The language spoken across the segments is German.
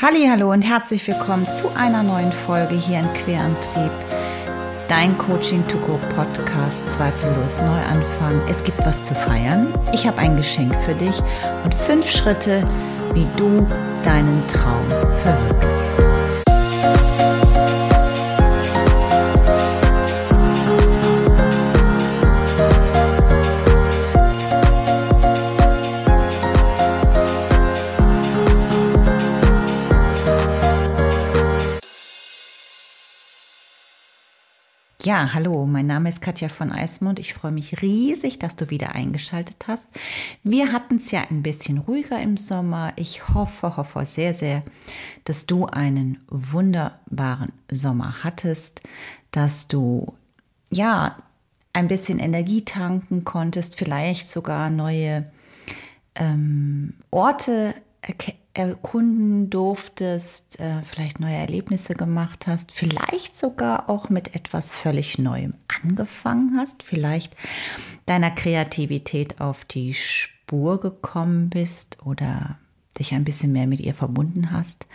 Hallo und herzlich willkommen zu einer neuen Folge hier in Querantrieb. Dein Coaching to Go Podcast zweifellos Neuanfang. Es gibt was zu feiern. Ich habe ein Geschenk für dich und fünf Schritte, wie du deinen Traum verwirklichst. Ja, hallo, mein Name ist Katja von Eismund. Ich freue mich riesig, dass du wieder eingeschaltet hast. Wir hatten es ja ein bisschen ruhiger im Sommer. Ich hoffe, hoffe sehr, sehr, dass du einen wunderbaren Sommer hattest, dass du ja ein bisschen Energie tanken konntest, vielleicht sogar neue ähm, Orte erkunden durftest, äh, vielleicht neue Erlebnisse gemacht hast, vielleicht sogar auch mit etwas völlig Neuem angefangen hast, vielleicht deiner Kreativität auf die Spur gekommen bist oder dich ein bisschen mehr mit ihr verbunden hast.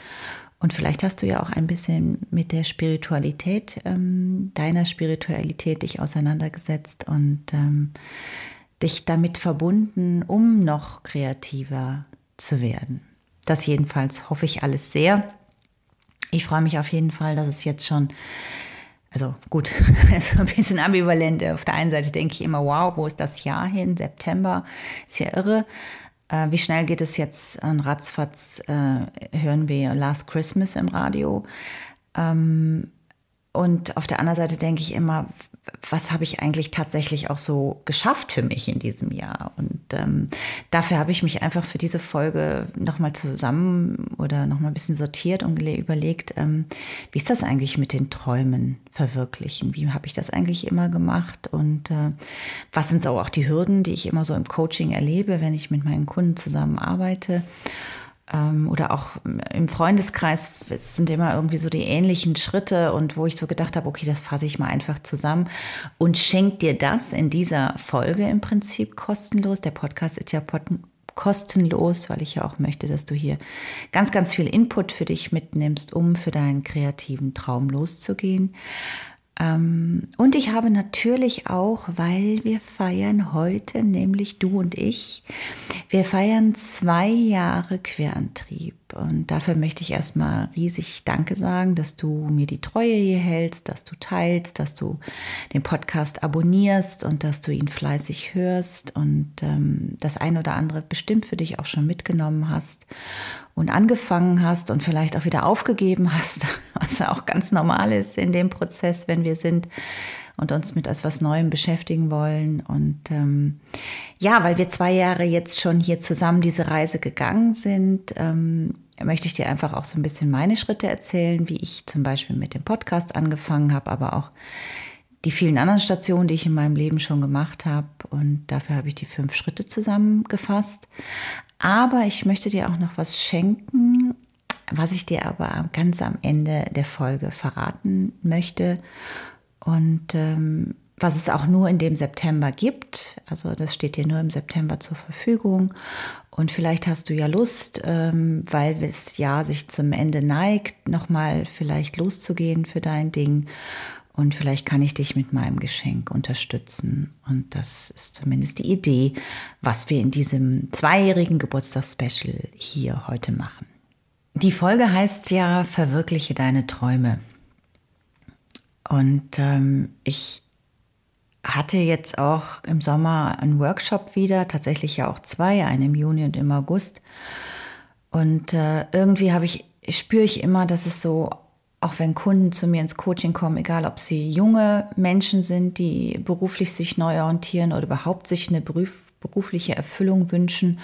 Und vielleicht hast du ja auch ein bisschen mit der Spiritualität, ähm, deiner Spiritualität dich auseinandergesetzt und ähm, dich damit verbunden, um noch kreativer zu werden. Das jedenfalls hoffe ich alles sehr. Ich freue mich auf jeden Fall, dass es jetzt schon, also gut, so ein bisschen ambivalent. Auf der einen Seite denke ich immer, wow, wo ist das Jahr hin? September, ist ja irre. Äh, wie schnell geht es jetzt an Ratzfatz? Äh, hören wir Last Christmas im Radio. Ähm, und auf der anderen Seite denke ich immer, was habe ich eigentlich tatsächlich auch so geschafft für mich in diesem Jahr? Und ähm, dafür habe ich mich einfach für diese Folge nochmal zusammen oder nochmal ein bisschen sortiert und überlegt, ähm, wie ist das eigentlich mit den Träumen verwirklichen? Wie habe ich das eigentlich immer gemacht? Und äh, was sind so auch die Hürden, die ich immer so im Coaching erlebe, wenn ich mit meinen Kunden zusammenarbeite? Ähm, oder auch im Freundeskreis es sind immer irgendwie so die ähnlichen Schritte und wo ich so gedacht habe, okay, das fasse ich mal einfach zusammen und schenk dir das in dieser Folge im Prinzip kostenlos. Der Podcast ist ja kostenlos, weil ich ja auch möchte, dass du hier ganz, ganz viel Input für dich mitnimmst, um für deinen kreativen Traum loszugehen. Ähm, und ich habe natürlich auch, weil wir feiern heute, nämlich du und ich, wir feiern zwei Jahre Querantrieb. Und dafür möchte ich erstmal riesig Danke sagen, dass du mir die Treue hier hältst, dass du teilst, dass du den Podcast abonnierst und dass du ihn fleißig hörst und ähm, das ein oder andere bestimmt für dich auch schon mitgenommen hast und angefangen hast und vielleicht auch wieder aufgegeben hast, was auch ganz normal ist in dem Prozess, wenn wir sind und uns mit etwas Neuem beschäftigen wollen. Und ähm, ja, weil wir zwei Jahre jetzt schon hier zusammen diese Reise gegangen sind, ähm, möchte ich dir einfach auch so ein bisschen meine Schritte erzählen, wie ich zum Beispiel mit dem Podcast angefangen habe, aber auch die vielen anderen Stationen, die ich in meinem Leben schon gemacht habe. Und dafür habe ich die fünf Schritte zusammengefasst. Aber ich möchte dir auch noch was schenken, was ich dir aber ganz am Ende der Folge verraten möchte. Und ähm, was es auch nur in dem September gibt. Also das steht dir nur im September zur Verfügung. Und vielleicht hast du ja Lust, ähm, weil das Jahr sich zum Ende neigt, nochmal vielleicht loszugehen für dein Ding. Und vielleicht kann ich dich mit meinem Geschenk unterstützen. Und das ist zumindest die Idee, was wir in diesem zweijährigen Geburtstagsspecial hier heute machen. Die Folge heißt ja Verwirkliche deine Träume. Und ähm, ich hatte jetzt auch im Sommer einen Workshop wieder, tatsächlich ja auch zwei, einen im Juni und im August. Und äh, irgendwie habe ich, spüre ich immer, dass es so, auch wenn Kunden zu mir ins Coaching kommen, egal ob sie junge Menschen sind, die beruflich sich neu orientieren oder überhaupt sich eine beruf, berufliche Erfüllung wünschen,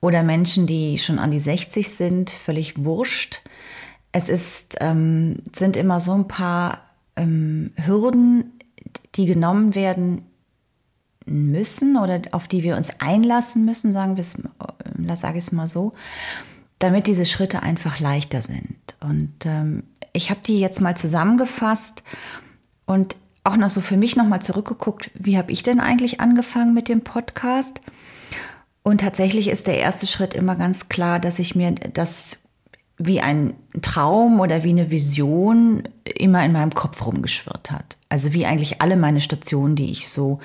oder Menschen, die schon an die 60 sind, völlig wurscht. Es ist, ähm, sind immer so ein paar ähm, Hürden, die genommen werden müssen oder auf die wir uns einlassen müssen, sagen wir es, äh, sage ich es mal so, damit diese Schritte einfach leichter sind. Und ähm, ich habe die jetzt mal zusammengefasst und auch noch so für mich nochmal zurückgeguckt, wie habe ich denn eigentlich angefangen mit dem Podcast? Und tatsächlich ist der erste Schritt immer ganz klar, dass ich mir das wie ein Traum oder wie eine Vision immer in meinem Kopf rumgeschwirrt hat. Also wie eigentlich alle meine Stationen, die ich so,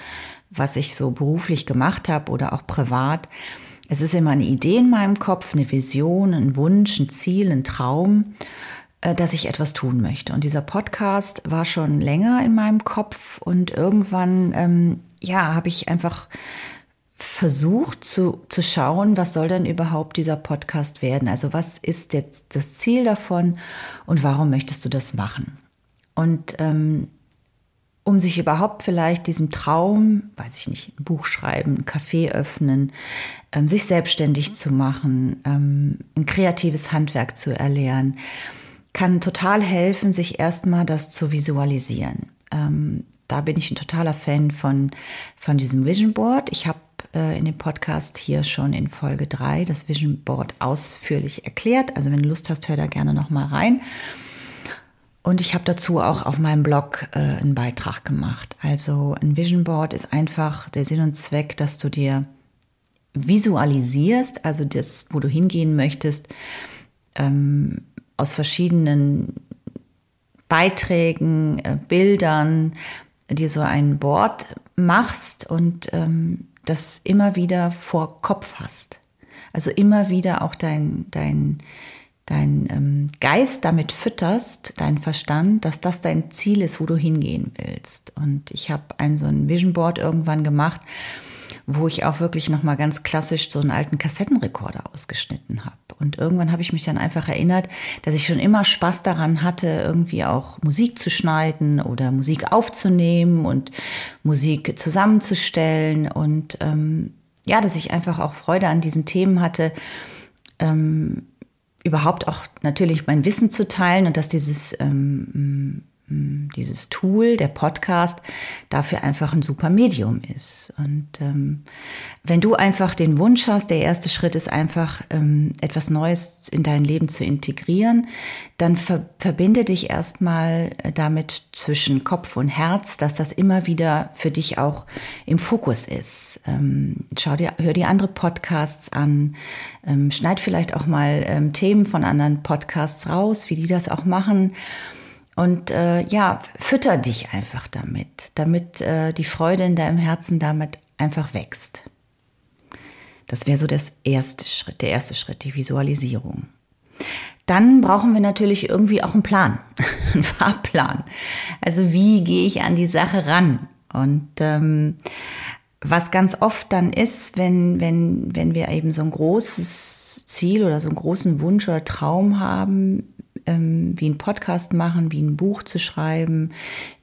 was ich so beruflich gemacht habe oder auch privat. Es ist immer eine Idee in meinem Kopf, eine Vision, ein Wunsch, ein Ziel, ein Traum, äh, dass ich etwas tun möchte. Und dieser Podcast war schon länger in meinem Kopf und irgendwann, ähm, ja, habe ich einfach versucht zu, zu schauen, was soll denn überhaupt dieser Podcast werden? Also was ist jetzt das Ziel davon und warum möchtest du das machen? Und ähm, um sich überhaupt vielleicht diesem Traum, weiß ich nicht, ein Buch schreiben, ein Café öffnen, ähm, sich selbstständig zu machen, ähm, ein kreatives Handwerk zu erlernen, kann total helfen, sich erstmal das zu visualisieren. Ähm, da bin ich ein totaler Fan von, von diesem Vision Board. Ich habe äh, in dem Podcast hier schon in Folge 3 das Vision Board ausführlich erklärt. Also wenn du Lust hast, hör da gerne nochmal rein. Und ich habe dazu auch auf meinem Blog äh, einen Beitrag gemacht. Also ein Vision Board ist einfach der Sinn und Zweck, dass du dir visualisierst, also das, wo du hingehen möchtest, ähm, aus verschiedenen Beiträgen, äh, Bildern, dir so ein Board machst und ähm, das immer wieder vor Kopf hast. Also immer wieder auch dein, dein, dein ähm, Geist damit fütterst, dein Verstand, dass das dein Ziel ist, wo du hingehen willst. Und ich habe ein so ein Vision Board irgendwann gemacht, wo ich auch wirklich noch mal ganz klassisch so einen alten Kassettenrekorder ausgeschnitten habe. Und irgendwann habe ich mich dann einfach erinnert, dass ich schon immer Spaß daran hatte, irgendwie auch Musik zu schneiden oder Musik aufzunehmen und Musik zusammenzustellen und ähm, ja, dass ich einfach auch Freude an diesen Themen hatte. Ähm, überhaupt auch natürlich mein Wissen zu teilen und dass dieses ähm, hm, dieses Tool, der Podcast, dafür einfach ein super Medium ist. Und ähm, wenn du einfach den Wunsch hast, der erste Schritt ist einfach, ähm, etwas Neues in dein Leben zu integrieren, dann ver verbinde dich erstmal damit zwischen Kopf und Herz, dass das immer wieder für dich auch im Fokus ist. Ähm, schau dir, hör dir andere Podcasts an, ähm, schneid vielleicht auch mal ähm, Themen von anderen Podcasts raus, wie die das auch machen und äh, ja, fütter dich einfach damit, damit äh, die Freude in deinem Herzen damit einfach wächst. Das wäre so das erste Schritt, der erste Schritt, die Visualisierung. Dann brauchen wir natürlich irgendwie auch einen Plan, einen Fahrplan. Also wie gehe ich an die Sache ran? Und ähm, was ganz oft dann ist, wenn, wenn, wenn wir eben so ein großes Ziel oder so einen großen Wunsch oder Traum haben, ähm, wie ein Podcast machen, wie ein Buch zu schreiben,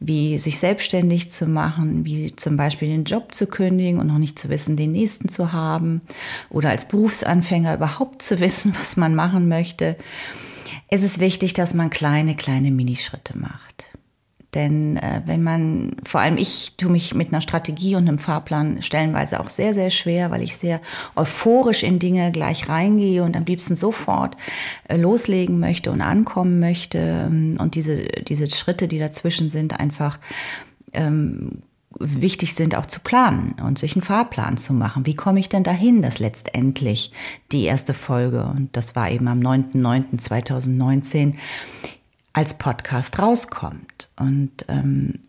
wie sich selbstständig zu machen, wie zum Beispiel den Job zu kündigen und noch nicht zu wissen, den nächsten zu haben oder als Berufsanfänger überhaupt zu wissen, was man machen möchte. Es ist wichtig, dass man kleine, kleine Minischritte macht. Denn äh, wenn man, vor allem ich tue mich mit einer Strategie und einem Fahrplan stellenweise auch sehr, sehr schwer, weil ich sehr euphorisch in Dinge gleich reingehe und am liebsten sofort äh, loslegen möchte und ankommen möchte ähm, und diese, diese Schritte, die dazwischen sind, einfach ähm, wichtig sind auch zu planen und sich einen Fahrplan zu machen. Wie komme ich denn dahin, dass letztendlich die erste Folge, und das war eben am 9.9.2019, als Podcast rauskommt. Und ähm,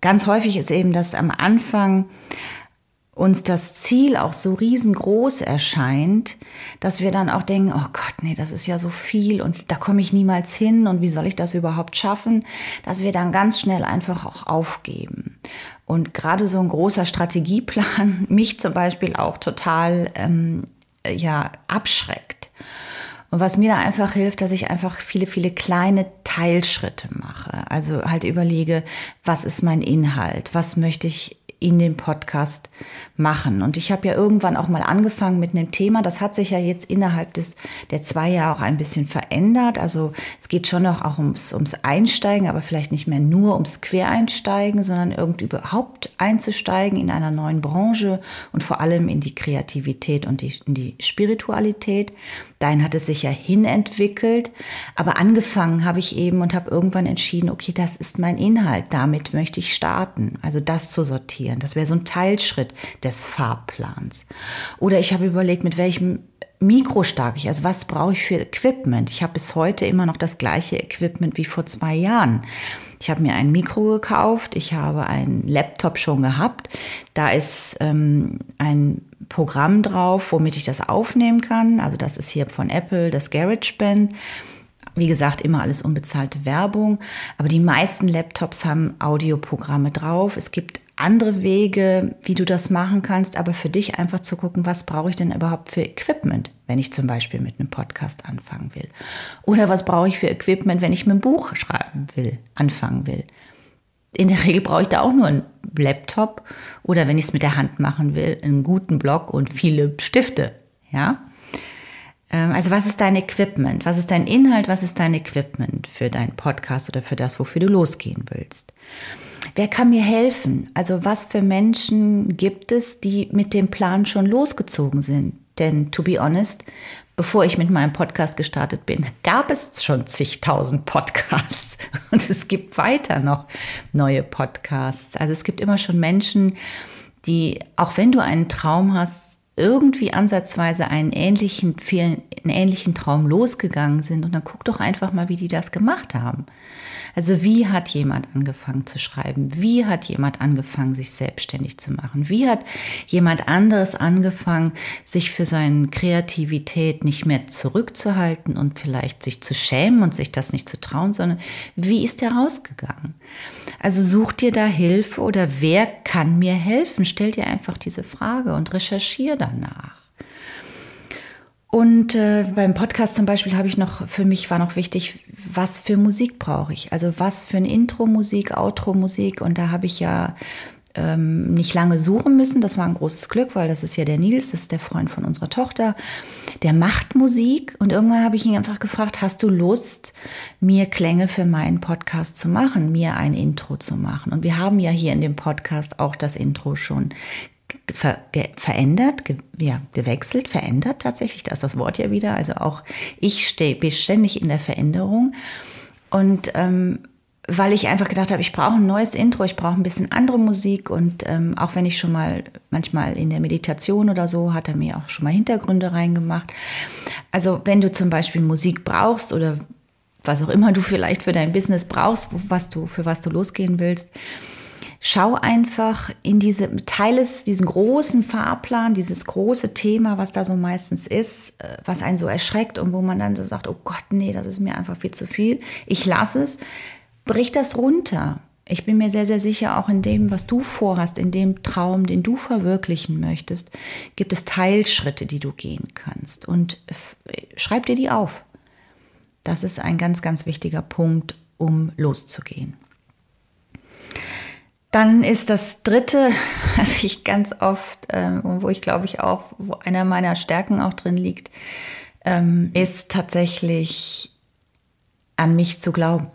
ganz häufig ist eben, dass am Anfang uns das Ziel auch so riesengroß erscheint, dass wir dann auch denken, oh Gott, nee, das ist ja so viel und da komme ich niemals hin und wie soll ich das überhaupt schaffen, dass wir dann ganz schnell einfach auch aufgeben. Und gerade so ein großer Strategieplan mich zum Beispiel auch total ähm, ja, abschreckt. Und was mir da einfach hilft, dass ich einfach viele, viele kleine Teilschritte mache. Also halt überlege, was ist mein Inhalt? Was möchte ich in dem Podcast machen. Und ich habe ja irgendwann auch mal angefangen mit einem Thema. Das hat sich ja jetzt innerhalb des der zwei Jahre auch ein bisschen verändert. Also es geht schon noch auch ums, ums Einsteigen, aber vielleicht nicht mehr nur ums Quereinsteigen, sondern irgendwie überhaupt einzusteigen in einer neuen Branche und vor allem in die Kreativität und die, in die Spiritualität. Dahin hat es sich ja hinentwickelt. Aber angefangen habe ich eben und habe irgendwann entschieden, okay, das ist mein Inhalt. Damit möchte ich starten. Also das zu sortieren. Das wäre so ein Teilschritt des Fahrplans. Oder ich habe überlegt, mit welchem mikrostark ich? Also was brauche ich für Equipment? Ich habe bis heute immer noch das gleiche Equipment wie vor zwei Jahren. Ich habe mir ein Mikro gekauft, ich habe einen Laptop schon gehabt. Da ist ähm, ein Programm drauf, womit ich das aufnehmen kann. Also das ist hier von Apple, das GarageBand. Wie gesagt, immer alles unbezahlte Werbung. Aber die meisten Laptops haben Audioprogramme drauf. Es gibt andere Wege, wie du das machen kannst, aber für dich einfach zu gucken, was brauche ich denn überhaupt für Equipment, wenn ich zum Beispiel mit einem Podcast anfangen will. Oder was brauche ich für Equipment, wenn ich mit einem Buch schreiben will, anfangen will. In der Regel brauche ich da auch nur einen Laptop oder wenn ich es mit der Hand machen will, einen guten Block und viele Stifte. Ja? Ähm, also was ist dein Equipment? Was ist dein Inhalt? Was ist dein Equipment für deinen Podcast oder für das, wofür du losgehen willst? Wer kann mir helfen? Also was für Menschen gibt es, die mit dem Plan schon losgezogen sind? Denn to be honest, bevor ich mit meinem Podcast gestartet bin, gab es schon zigtausend Podcasts und es gibt weiter noch neue Podcasts. Also es gibt immer schon Menschen, die, auch wenn du einen Traum hast, irgendwie ansatzweise einen ähnlichen, einen ähnlichen Traum losgegangen sind. Und dann guck doch einfach mal, wie die das gemacht haben. Also wie hat jemand angefangen zu schreiben? Wie hat jemand angefangen, sich selbstständig zu machen? Wie hat jemand anderes angefangen, sich für seine Kreativität nicht mehr zurückzuhalten und vielleicht sich zu schämen und sich das nicht zu trauen, sondern wie ist er rausgegangen? Also such dir da Hilfe oder wer kann mir helfen? Stell dir einfach diese Frage und recherchiere danach. Und äh, beim Podcast zum Beispiel habe ich noch, für mich war noch wichtig, was für Musik brauche ich? Also was für ein Intro-Musik, Outro-Musik. Und da habe ich ja ähm, nicht lange suchen müssen. Das war ein großes Glück, weil das ist ja der Nils, das ist der Freund von unserer Tochter. Der macht Musik. Und irgendwann habe ich ihn einfach gefragt, hast du Lust, mir Klänge für meinen Podcast zu machen, mir ein Intro zu machen? Und wir haben ja hier in dem Podcast auch das Intro schon ver verändert, ge ja, gewechselt, verändert tatsächlich, da ist das Wort ja wieder. Also auch ich stehe beständig in der Veränderung. Und ähm, weil ich einfach gedacht habe, ich brauche ein neues Intro, ich brauche ein bisschen andere Musik und ähm, auch wenn ich schon mal manchmal in der Meditation oder so, hat er mir auch schon mal Hintergründe reingemacht. Also wenn du zum Beispiel Musik brauchst oder was auch immer du vielleicht für dein Business brauchst, was du, für was du losgehen willst, schau einfach in diese, teile es, diesen großen Fahrplan, dieses große Thema, was da so meistens ist, äh, was einen so erschreckt und wo man dann so sagt, oh Gott, nee, das ist mir einfach viel zu viel. Ich lasse es. Brich das runter. Ich bin mir sehr, sehr sicher, auch in dem, was du vorhast, in dem Traum, den du verwirklichen möchtest, gibt es Teilschritte, die du gehen kannst. Und schreib dir die auf. Das ist ein ganz, ganz wichtiger Punkt, um loszugehen. Dann ist das dritte, was ich ganz oft, ähm, wo ich glaube ich auch, wo einer meiner Stärken auch drin liegt, ähm, ist tatsächlich an mich zu glauben.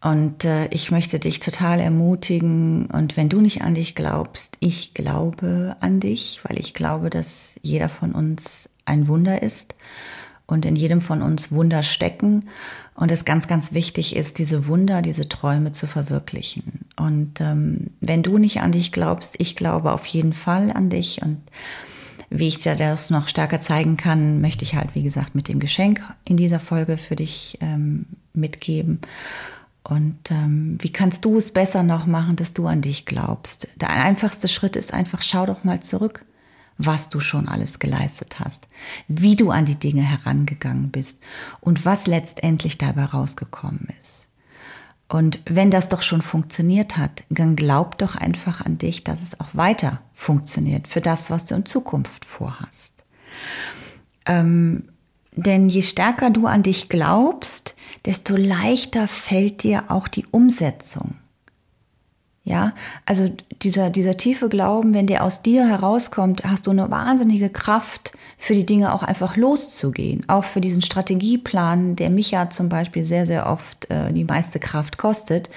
Und äh, ich möchte dich total ermutigen. Und wenn du nicht an dich glaubst, ich glaube an dich, weil ich glaube, dass jeder von uns ein Wunder ist und in jedem von uns Wunder stecken und es ganz, ganz wichtig ist, diese Wunder, diese Träume zu verwirklichen. Und ähm, wenn du nicht an dich glaubst, ich glaube auf jeden Fall an dich und wie ich dir das noch stärker zeigen kann, möchte ich halt, wie gesagt, mit dem Geschenk in dieser Folge für dich ähm, mitgeben. Und ähm, wie kannst du es besser noch machen, dass du an dich glaubst? Der einfachste Schritt ist einfach, schau doch mal zurück was du schon alles geleistet hast, wie du an die Dinge herangegangen bist und was letztendlich dabei rausgekommen ist. Und wenn das doch schon funktioniert hat, dann glaub doch einfach an dich, dass es auch weiter funktioniert für das, was du in Zukunft vorhast. Ähm, denn je stärker du an dich glaubst, desto leichter fällt dir auch die Umsetzung. Ja, also dieser, dieser tiefe Glauben, wenn der aus dir herauskommt, hast du eine wahnsinnige Kraft, für die Dinge auch einfach loszugehen. Auch für diesen Strategieplan, der mich ja zum Beispiel sehr, sehr oft äh, die meiste Kraft kostet.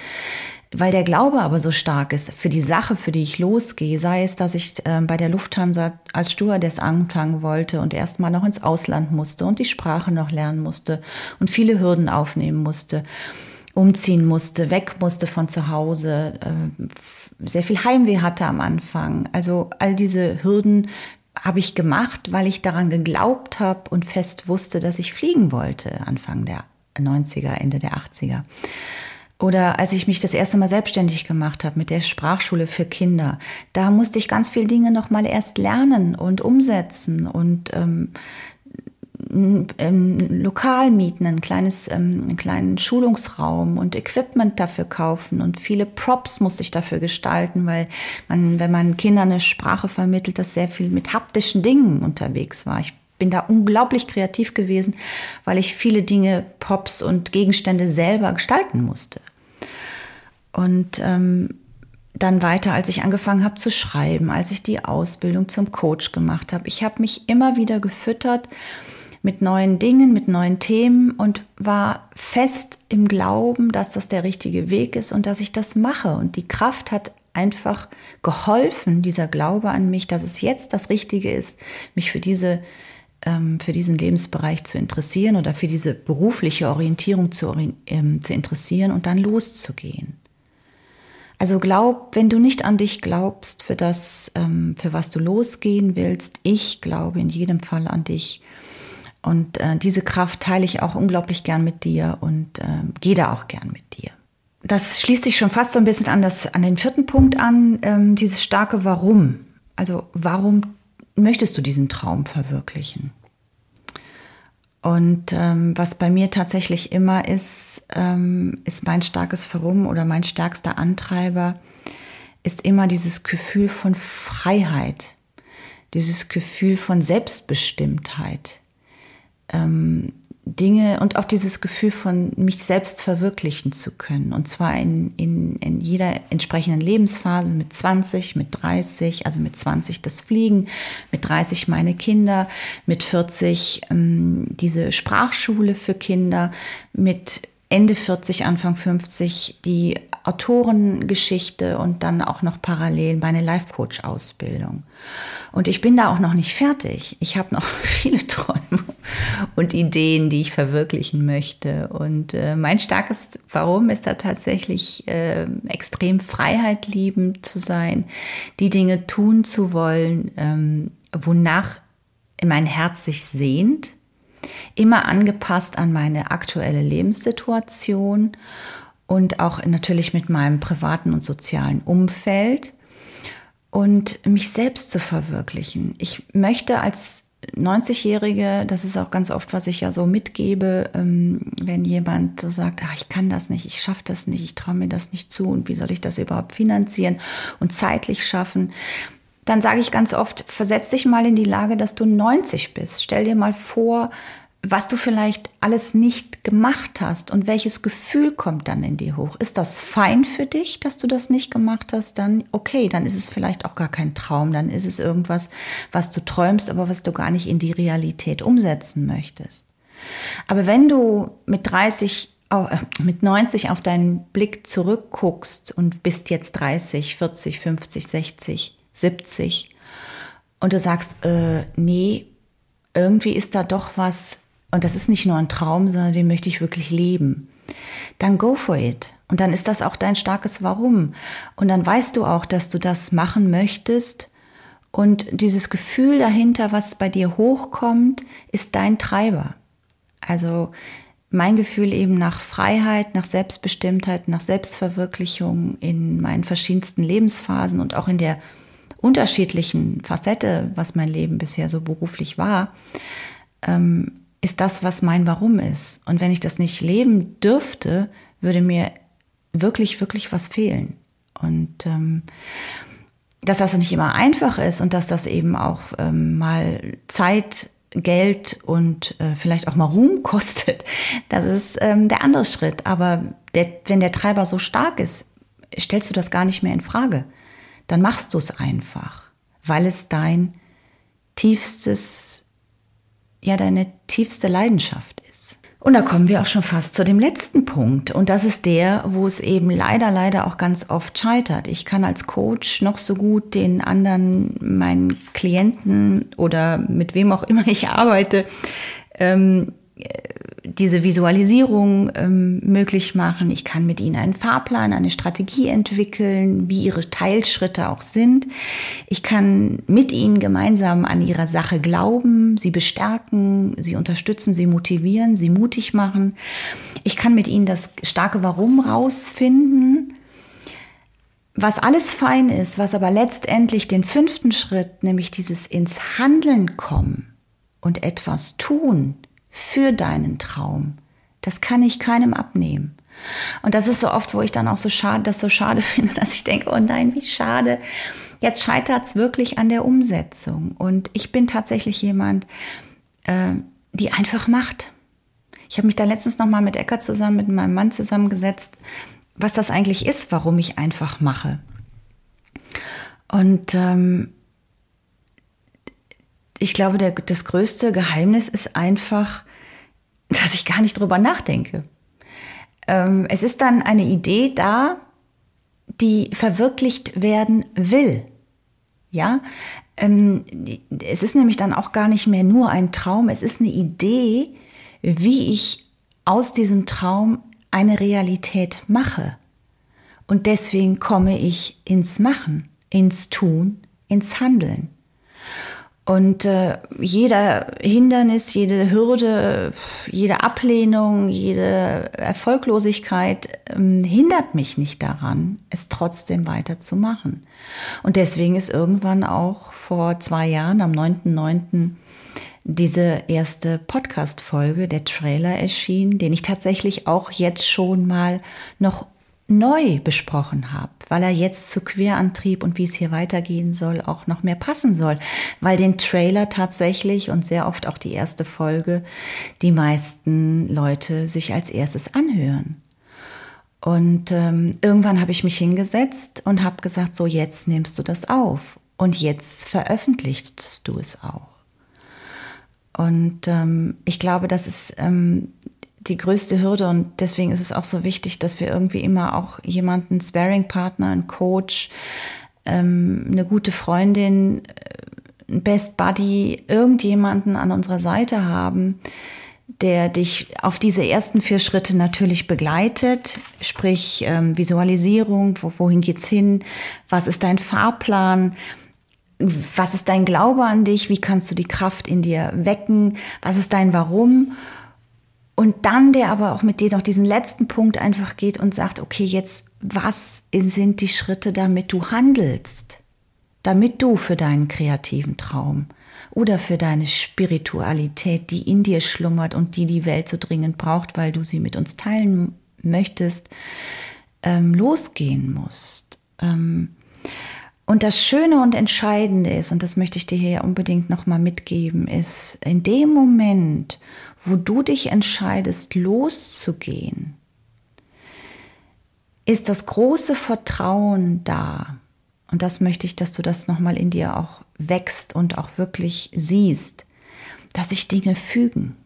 Weil der Glaube aber so stark ist für die Sache, für die ich losgehe, sei es, dass ich äh, bei der Lufthansa als Stewardess anfangen wollte und erstmal noch ins Ausland musste und die Sprache noch lernen musste und viele Hürden aufnehmen musste umziehen musste, weg musste von zu Hause, äh, sehr viel Heimweh hatte am Anfang. Also all diese Hürden habe ich gemacht, weil ich daran geglaubt habe und fest wusste, dass ich fliegen wollte, Anfang der 90er, Ende der 80er. Oder als ich mich das erste Mal selbstständig gemacht habe mit der Sprachschule für Kinder, da musste ich ganz viele Dinge noch mal erst lernen und umsetzen und ähm, ein Lokal mieten, ein kleines, ähm, einen kleinen Schulungsraum und Equipment dafür kaufen und viele Props musste ich dafür gestalten, weil man, wenn man Kindern eine Sprache vermittelt, das sehr viel mit haptischen Dingen unterwegs war. Ich bin da unglaublich kreativ gewesen, weil ich viele Dinge, Props und Gegenstände selber gestalten musste. Und ähm, dann weiter, als ich angefangen habe zu schreiben, als ich die Ausbildung zum Coach gemacht habe. Ich habe mich immer wieder gefüttert mit neuen Dingen, mit neuen Themen und war fest im Glauben, dass das der richtige Weg ist und dass ich das mache. Und die Kraft hat einfach geholfen, dieser Glaube an mich, dass es jetzt das Richtige ist, mich für diese ähm, für diesen Lebensbereich zu interessieren oder für diese berufliche Orientierung zu, ähm, zu interessieren und dann loszugehen. Also glaub, wenn du nicht an dich glaubst, für das, ähm, für was du losgehen willst, ich glaube in jedem Fall an dich. Und äh, diese Kraft teile ich auch unglaublich gern mit dir und äh, gehe da auch gern mit dir. Das schließt sich schon fast so ein bisschen an, das, an den vierten Punkt an, ähm, dieses starke Warum. Also warum möchtest du diesen Traum verwirklichen? Und ähm, was bei mir tatsächlich immer ist, ähm, ist mein starkes Warum oder mein stärkster Antreiber, ist immer dieses Gefühl von Freiheit, dieses Gefühl von Selbstbestimmtheit, ähm, Dinge und auch dieses Gefühl von mich selbst verwirklichen zu können. Und zwar in, in, in jeder entsprechenden Lebensphase mit 20, mit 30, also mit 20 das Fliegen, mit 30 meine Kinder, mit 40 ähm, diese Sprachschule für Kinder, mit Ende 40, Anfang 50 die Autorengeschichte und dann auch noch parallel meine Life-Coach-Ausbildung. Und ich bin da auch noch nicht fertig. Ich habe noch viele Träume und Ideen, die ich verwirklichen möchte. Und äh, mein starkes Warum ist da tatsächlich äh, extrem freiheitliebend zu sein, die Dinge tun zu wollen, ähm, wonach mein Herz sich sehnt, immer angepasst an meine aktuelle Lebenssituation und auch natürlich mit meinem privaten und sozialen Umfeld und mich selbst zu verwirklichen. Ich möchte als 90-Jährige, das ist auch ganz oft, was ich ja so mitgebe, ähm, wenn jemand so sagt, ach, ich kann das nicht, ich schaffe das nicht, ich traue mir das nicht zu und wie soll ich das überhaupt finanzieren und zeitlich schaffen, dann sage ich ganz oft, versetz dich mal in die Lage, dass du 90 bist. Stell dir mal vor, was du vielleicht alles nicht gemacht hast und welches Gefühl kommt dann in dir hoch. Ist das fein für dich, dass du das nicht gemacht hast? Dann okay, dann ist es vielleicht auch gar kein Traum, dann ist es irgendwas, was du träumst, aber was du gar nicht in die Realität umsetzen möchtest. Aber wenn du mit 30 äh, mit 90 auf deinen Blick zurückguckst und bist jetzt 30, 40, 50, 60, 70 und du sagst, äh, nee, irgendwie ist da doch was und das ist nicht nur ein Traum, sondern den möchte ich wirklich leben, dann go for it. Und dann ist das auch dein starkes Warum. Und dann weißt du auch, dass du das machen möchtest. Und dieses Gefühl dahinter, was bei dir hochkommt, ist dein Treiber. Also mein Gefühl eben nach Freiheit, nach Selbstbestimmtheit, nach Selbstverwirklichung in meinen verschiedensten Lebensphasen und auch in der unterschiedlichen Facette, was mein Leben bisher so beruflich war, ähm, ist das, was mein Warum ist. Und wenn ich das nicht leben dürfte, würde mir wirklich, wirklich was fehlen. Und ähm, dass das nicht immer einfach ist und dass das eben auch ähm, mal Zeit, Geld und äh, vielleicht auch mal Ruhm kostet, das ist ähm, der andere Schritt. Aber der, wenn der Treiber so stark ist, stellst du das gar nicht mehr in Frage. Dann machst du es einfach, weil es dein tiefstes ja deine tiefste Leidenschaft ist. Und da kommen wir auch schon fast zu dem letzten Punkt. Und das ist der, wo es eben leider, leider auch ganz oft scheitert. Ich kann als Coach noch so gut den anderen, meinen Klienten oder mit wem auch immer ich arbeite, ähm, diese Visualisierung ähm, möglich machen. Ich kann mit ihnen einen Fahrplan, eine Strategie entwickeln, wie ihre Teilschritte auch sind. Ich kann mit ihnen gemeinsam an ihrer Sache glauben, sie bestärken, sie unterstützen, sie motivieren, sie mutig machen. Ich kann mit ihnen das starke Warum rausfinden. Was alles fein ist, was aber letztendlich den fünften Schritt, nämlich dieses ins Handeln kommen und etwas tun, für deinen Traum. Das kann ich keinem abnehmen. Und das ist so oft, wo ich dann auch so schade, das so schade finde, dass ich denke, oh nein, wie schade. Jetzt scheitert es wirklich an der Umsetzung. Und ich bin tatsächlich jemand, äh, die einfach macht. Ich habe mich da letztens noch mal mit Eckert zusammen, mit meinem Mann zusammengesetzt, was das eigentlich ist, warum ich einfach mache. Und ähm, ich glaube, der, das größte Geheimnis ist einfach, dass ich gar nicht drüber nachdenke. Ähm, es ist dann eine Idee da, die verwirklicht werden will. Ja, ähm, es ist nämlich dann auch gar nicht mehr nur ein Traum, es ist eine Idee, wie ich aus diesem Traum eine Realität mache. Und deswegen komme ich ins Machen, ins Tun, ins Handeln. Und äh, jeder Hindernis, jede Hürde, jede Ablehnung, jede Erfolglosigkeit ähm, hindert mich nicht daran, es trotzdem weiterzumachen. Und deswegen ist irgendwann auch vor zwei Jahren, am 9.9., diese erste Podcast-Folge, der Trailer erschienen, den ich tatsächlich auch jetzt schon mal noch neu besprochen habe, weil er jetzt zu Querantrieb und wie es hier weitergehen soll, auch noch mehr passen soll, weil den Trailer tatsächlich und sehr oft auch die erste Folge die meisten Leute sich als erstes anhören. Und ähm, irgendwann habe ich mich hingesetzt und habe gesagt, so jetzt nimmst du das auf und jetzt veröffentlichst du es auch. Und ähm, ich glaube, das ist ähm, die größte Hürde und deswegen ist es auch so wichtig, dass wir irgendwie immer auch jemanden, Sparing-Partner, einen Coach, ähm, eine gute Freundin, äh, ein Best Buddy, irgendjemanden an unserer Seite haben, der dich auf diese ersten vier Schritte natürlich begleitet, sprich ähm, Visualisierung, wo, wohin geht's hin, was ist dein Fahrplan, was ist dein Glaube an dich, wie kannst du die Kraft in dir wecken, was ist dein Warum und dann der aber auch mit dir noch diesen letzten Punkt einfach geht und sagt, okay, jetzt, was sind die Schritte, damit du handelst? Damit du für deinen kreativen Traum oder für deine Spiritualität, die in dir schlummert und die die Welt so dringend braucht, weil du sie mit uns teilen möchtest, ähm, losgehen musst. Ähm, und das Schöne und Entscheidende ist, und das möchte ich dir hier unbedingt nochmal mitgeben, ist, in dem Moment, wo du dich entscheidest, loszugehen, ist das große Vertrauen da. Und das möchte ich, dass du das nochmal in dir auch wächst und auch wirklich siehst, dass sich Dinge fügen.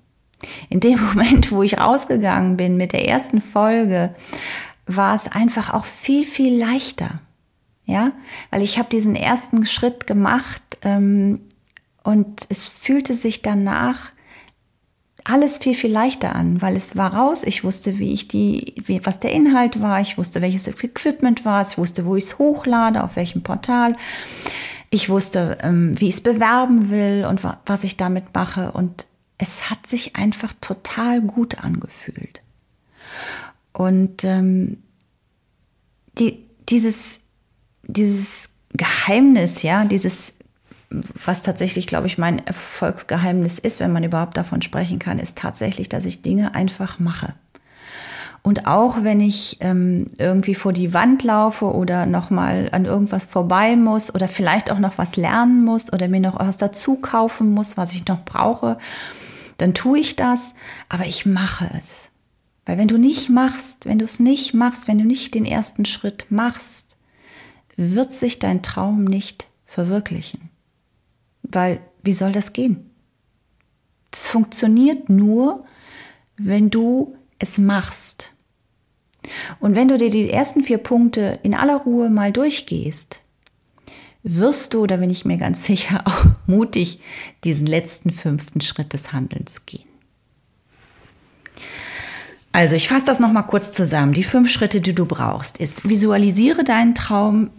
In dem Moment, wo ich rausgegangen bin mit der ersten Folge, war es einfach auch viel, viel leichter ja, weil ich habe diesen ersten Schritt gemacht ähm, und es fühlte sich danach alles viel, viel leichter an, weil es war raus. Ich wusste, wie ich die, wie, was der Inhalt war. Ich wusste, welches Equipment war. Ich wusste, wo ich es hochlade, auf welchem Portal. Ich wusste, ähm, wie ich es bewerben will und wa was ich damit mache. Und es hat sich einfach total gut angefühlt. Und ähm, die, dieses dieses Geheimnis, ja, dieses, was tatsächlich, glaube ich, mein Erfolgsgeheimnis ist, wenn man überhaupt davon sprechen kann, ist tatsächlich, dass ich Dinge einfach mache. Und auch wenn ich ähm, irgendwie vor die Wand laufe oder nochmal an irgendwas vorbei muss oder vielleicht auch noch was lernen muss oder mir noch was dazu kaufen muss, was ich noch brauche, dann tue ich das, aber ich mache es. Weil wenn du nicht machst, wenn du es nicht machst, wenn du nicht den ersten Schritt machst, wird sich dein Traum nicht verwirklichen. Weil, wie soll das gehen? Das funktioniert nur, wenn du es machst. Und wenn du dir die ersten vier Punkte in aller Ruhe mal durchgehst, wirst du, da bin ich mir ganz sicher, auch mutig diesen letzten fünften Schritt des Handelns gehen. Also ich fasse das nochmal kurz zusammen. Die fünf Schritte, die du brauchst, ist visualisiere deinen Traum,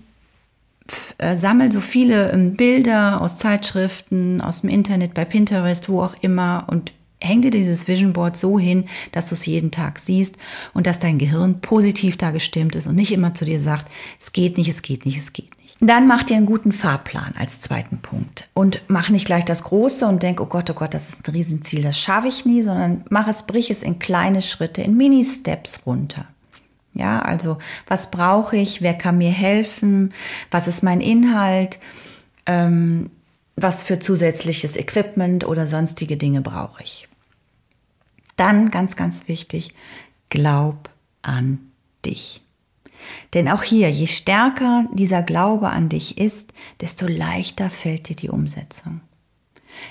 äh, sammel so viele ähm, Bilder aus Zeitschriften, aus dem Internet, bei Pinterest, wo auch immer und häng dir dieses Vision Board so hin, dass du es jeden Tag siehst und dass dein Gehirn positiv da gestimmt ist und nicht immer zu dir sagt, es geht nicht, es geht nicht, es geht nicht. Dann mach dir einen guten Fahrplan als zweiten Punkt und mach nicht gleich das Große und denk, oh Gott, oh Gott, das ist ein Riesenziel, das schaffe ich nie, sondern mach es, brich es in kleine Schritte, in Mini-Steps runter. Ja, also was brauche ich, wer kann mir helfen, was ist mein Inhalt, ähm, was für zusätzliches Equipment oder sonstige Dinge brauche ich. Dann, ganz, ganz wichtig, glaub an dich. Denn auch hier, je stärker dieser Glaube an dich ist, desto leichter fällt dir die Umsetzung.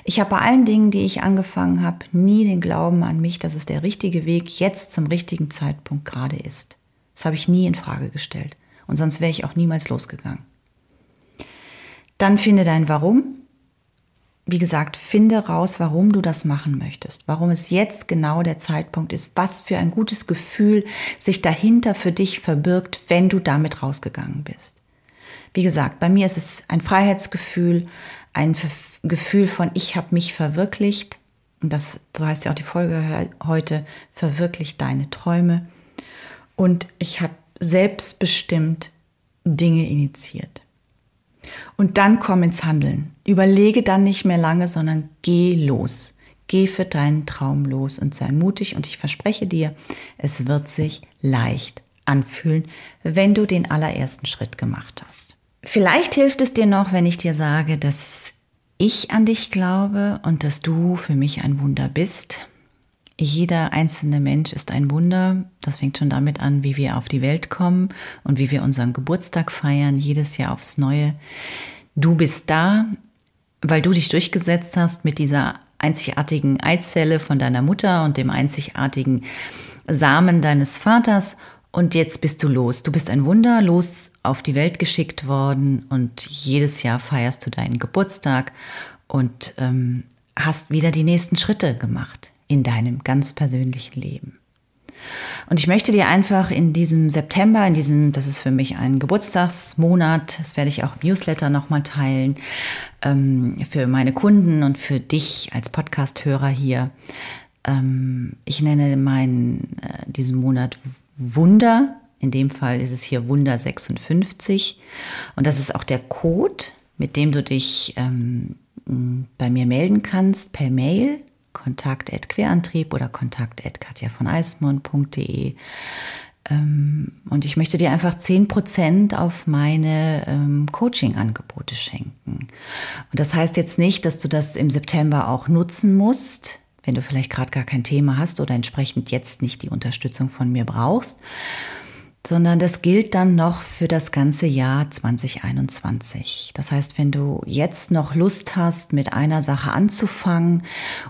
Ich habe bei allen Dingen, die ich angefangen habe, nie den Glauben an mich, dass es der richtige Weg jetzt zum richtigen Zeitpunkt gerade ist. Das habe ich nie in Frage gestellt. Und sonst wäre ich auch niemals losgegangen. Dann finde dein Warum wie gesagt, finde raus, warum du das machen möchtest, warum es jetzt genau der Zeitpunkt ist, was für ein gutes Gefühl sich dahinter für dich verbirgt, wenn du damit rausgegangen bist. Wie gesagt, bei mir ist es ein Freiheitsgefühl, ein Gefühl von ich habe mich verwirklicht und das so heißt ja auch die Folge heute verwirklicht deine Träume und ich habe selbstbestimmt Dinge initiiert. Und dann komm ins Handeln. Überlege dann nicht mehr lange, sondern geh los. Geh für deinen Traum los und sei mutig und ich verspreche dir, es wird sich leicht anfühlen, wenn du den allerersten Schritt gemacht hast. Vielleicht hilft es dir noch, wenn ich dir sage, dass ich an dich glaube und dass du für mich ein Wunder bist. Jeder einzelne Mensch ist ein Wunder. Das fängt schon damit an, wie wir auf die Welt kommen und wie wir unseren Geburtstag feiern, jedes Jahr aufs Neue. Du bist da, weil du dich durchgesetzt hast mit dieser einzigartigen Eizelle von deiner Mutter und dem einzigartigen Samen deines Vaters. Und jetzt bist du los. Du bist ein Wunder, los auf die Welt geschickt worden und jedes Jahr feierst du deinen Geburtstag und ähm, hast wieder die nächsten Schritte gemacht in deinem ganz persönlichen Leben. Und ich möchte dir einfach in diesem September, in diesem, das ist für mich ein Geburtstagsmonat, das werde ich auch im Newsletter nochmal teilen, ähm, für meine Kunden und für dich als Podcast-Hörer hier. Ähm, ich nenne meinen, äh, diesen Monat Wunder. In dem Fall ist es hier Wunder 56. Und das ist auch der Code, mit dem du dich ähm, bei mir melden kannst per Mail kontakt.querantrieb oder kontakt.katja von eismond.de. Ähm, und ich möchte dir einfach 10% auf meine ähm, Coaching-Angebote schenken. Und das heißt jetzt nicht, dass du das im September auch nutzen musst, wenn du vielleicht gerade gar kein Thema hast oder entsprechend jetzt nicht die Unterstützung von mir brauchst, sondern das gilt dann noch für das ganze Jahr 2021. Das heißt, wenn du jetzt noch Lust hast, mit einer Sache anzufangen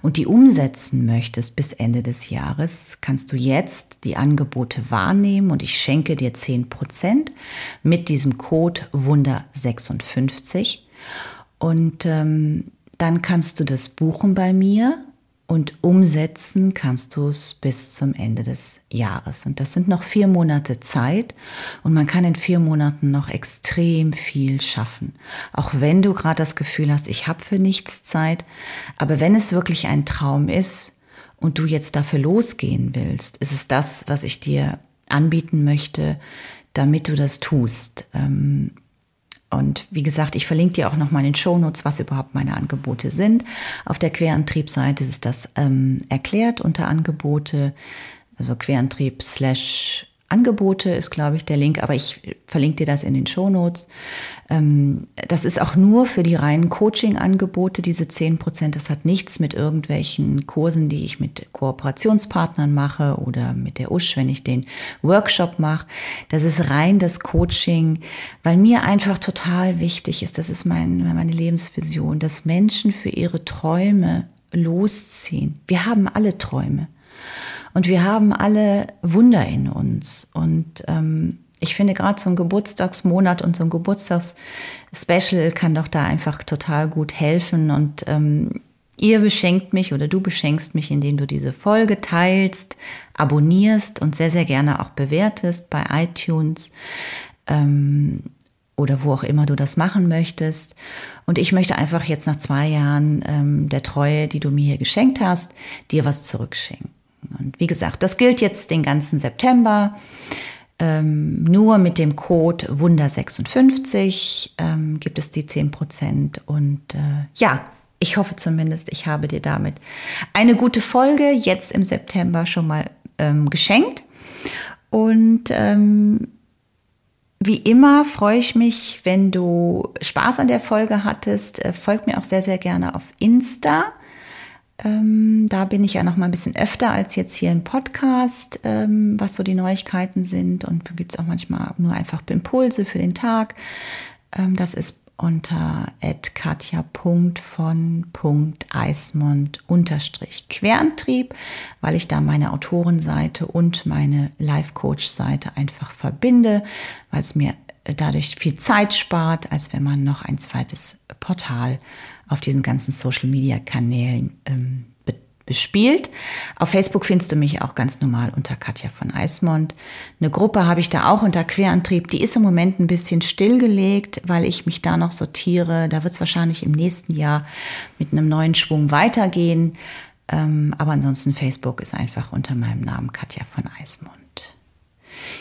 und die umsetzen möchtest bis Ende des Jahres, kannst du jetzt die Angebote wahrnehmen und ich schenke dir 10% mit diesem Code Wunder56. Und ähm, dann kannst du das buchen bei mir und umsetzen kannst du es bis zum Ende des Jahres. Und das sind noch vier Monate Zeit und man kann in vier Monaten noch extrem viel schaffen. Auch wenn du gerade das Gefühl hast, ich habe für nichts Zeit, aber wenn es wirklich ein Traum ist und du jetzt dafür losgehen willst, ist es das, was ich dir anbieten möchte, damit du das tust. Ähm, und wie gesagt, ich verlinke dir auch nochmal in den Shownotes, was überhaupt meine Angebote sind. Auf der Querantriebseite ist das ähm, erklärt unter Angebote, also Querantrieb slash Angebote ist, glaube ich, der Link, aber ich verlinke dir das in den Show Notes. Ähm, das ist auch nur für die reinen Coaching-Angebote, diese 10 Prozent. Das hat nichts mit irgendwelchen Kursen, die ich mit Kooperationspartnern mache oder mit der USH, wenn ich den Workshop mache. Das ist rein das Coaching, weil mir einfach total wichtig ist, das ist mein, meine Lebensvision, dass Menschen für ihre Träume losziehen. Wir haben alle Träume. Und wir haben alle Wunder in uns. Und ähm, ich finde gerade so ein Geburtstagsmonat und so ein Geburtstagsspecial kann doch da einfach total gut helfen. Und ähm, Ihr beschenkt mich oder du beschenkst mich, indem du diese Folge teilst, abonnierst und sehr, sehr gerne auch bewertest bei iTunes ähm, oder wo auch immer du das machen möchtest. Und ich möchte einfach jetzt nach zwei Jahren ähm, der Treue, die du mir hier geschenkt hast, dir was zurückschenken. Und wie gesagt, das gilt jetzt den ganzen September. Ähm, nur mit dem Code Wunder56 ähm, gibt es die 10%. Und äh, ja, ich hoffe zumindest, ich habe dir damit eine gute Folge jetzt im September schon mal ähm, geschenkt. Und ähm, wie immer freue ich mich, wenn du Spaß an der Folge hattest. Äh, folgt mir auch sehr, sehr gerne auf Insta. Ähm, da bin ich ja noch mal ein bisschen öfter als jetzt hier im Podcast, ähm, was so die Neuigkeiten sind. Und da gibt es auch manchmal nur einfach Impulse für den Tag. Ähm, das ist unter katja.von.eismond Querantrieb, weil ich da meine Autorenseite und meine Life-Coach-Seite einfach verbinde, weil es mir dadurch viel Zeit spart, als wenn man noch ein zweites Portal auf diesen ganzen Social-Media-Kanälen ähm, bespielt. Auf Facebook findest du mich auch ganz normal unter Katja von Eismond. Eine Gruppe habe ich da auch unter Querantrieb. Die ist im Moment ein bisschen stillgelegt, weil ich mich da noch sortiere. Da wird es wahrscheinlich im nächsten Jahr mit einem neuen Schwung weitergehen. Ähm, aber ansonsten Facebook ist einfach unter meinem Namen Katja von Eismond.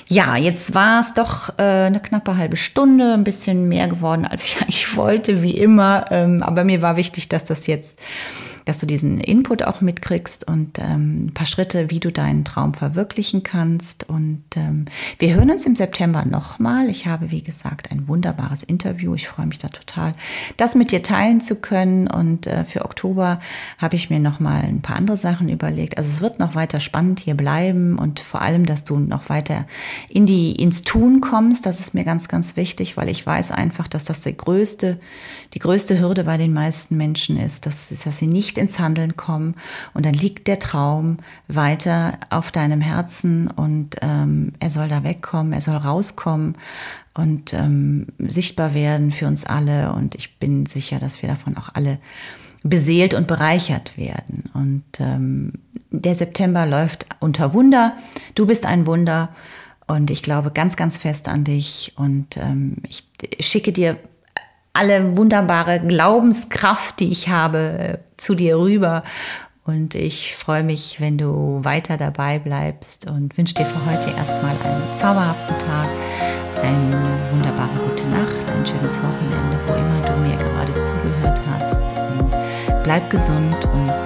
Ja, jetzt war es doch äh, eine knappe halbe Stunde, ein bisschen mehr geworden, als ich eigentlich wollte, wie immer. Ähm, aber mir war wichtig, dass das jetzt dass du diesen Input auch mitkriegst und ähm, ein paar Schritte, wie du deinen Traum verwirklichen kannst. Und ähm, wir hören uns im September nochmal. Ich habe, wie gesagt, ein wunderbares Interview. Ich freue mich da total, das mit dir teilen zu können. Und äh, für Oktober habe ich mir nochmal ein paar andere Sachen überlegt. Also es wird noch weiter spannend hier bleiben und vor allem, dass du noch weiter in die, ins Tun kommst. Das ist mir ganz, ganz wichtig, weil ich weiß einfach, dass das der größte, die größte Hürde bei den meisten Menschen ist, dass, dass sie nicht ins Handeln kommen und dann liegt der Traum weiter auf deinem Herzen und ähm, er soll da wegkommen, er soll rauskommen und ähm, sichtbar werden für uns alle und ich bin sicher, dass wir davon auch alle beseelt und bereichert werden. Und ähm, der September läuft unter Wunder. Du bist ein Wunder und ich glaube ganz, ganz fest an dich und ähm, ich schicke dir alle wunderbare Glaubenskraft, die ich habe, zu dir rüber. Und ich freue mich, wenn du weiter dabei bleibst und wünsche dir für heute erstmal einen zauberhaften Tag, eine wunderbare gute Nacht, ein schönes Wochenende, wo immer du mir gerade zugehört hast. Und bleib gesund und